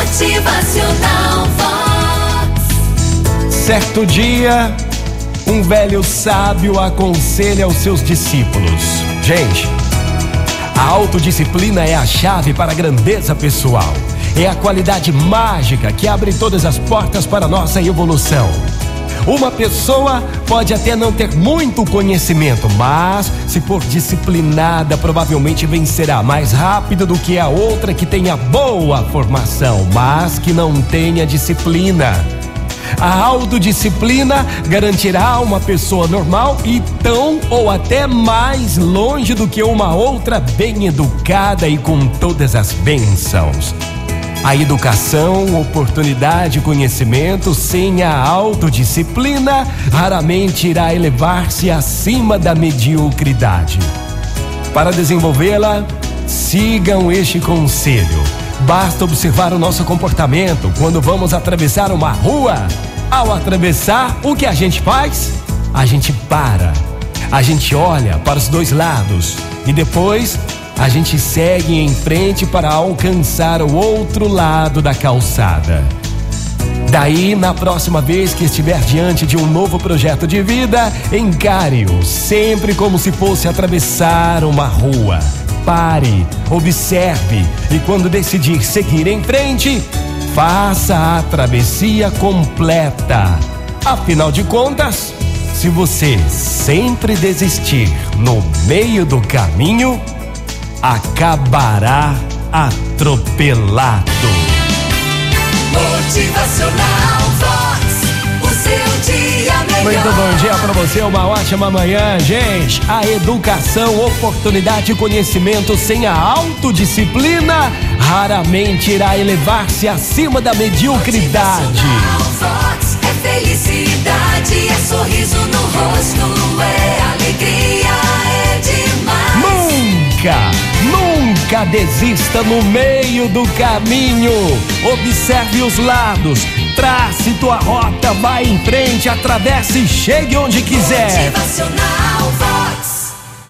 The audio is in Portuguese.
Motivacional Vox. Certo dia, um velho sábio aconselha aos seus discípulos: Gente, a autodisciplina é a chave para a grandeza pessoal. É a qualidade mágica que abre todas as portas para a nossa evolução. Uma pessoa pode até não ter muito conhecimento, mas se for disciplinada, provavelmente vencerá mais rápido do que a outra que tenha boa formação, mas que não tenha disciplina. A autodisciplina garantirá uma pessoa normal e tão ou até mais longe do que uma outra bem educada e com todas as bênçãos. A educação, oportunidade e conhecimento sem a autodisciplina raramente irá elevar-se acima da mediocridade. Para desenvolvê-la, sigam este conselho. Basta observar o nosso comportamento quando vamos atravessar uma rua. Ao atravessar, o que a gente faz? A gente para. A gente olha para os dois lados e depois a gente segue em frente para alcançar o outro lado da calçada. Daí, na próxima vez que estiver diante de um novo projeto de vida, encare-o sempre como se fosse atravessar uma rua. Pare, observe e, quando decidir seguir em frente, faça a travessia completa. Afinal de contas, se você sempre desistir no meio do caminho, acabará atropelado. Motivacional Vox. O seu dia melhor. Muito bom dia para você, uma ótima manhã, gente. A educação, oportunidade e conhecimento sem a autodisciplina raramente irá elevar-se acima da mediocridade. Vox. É felicidade, é sorriso no rosto, é alegria, é demais. Nunca, nunca desista no meio do caminho. Observe os lados, trace tua rota, vá em frente, atravesse e chegue onde quiser. Motivacional.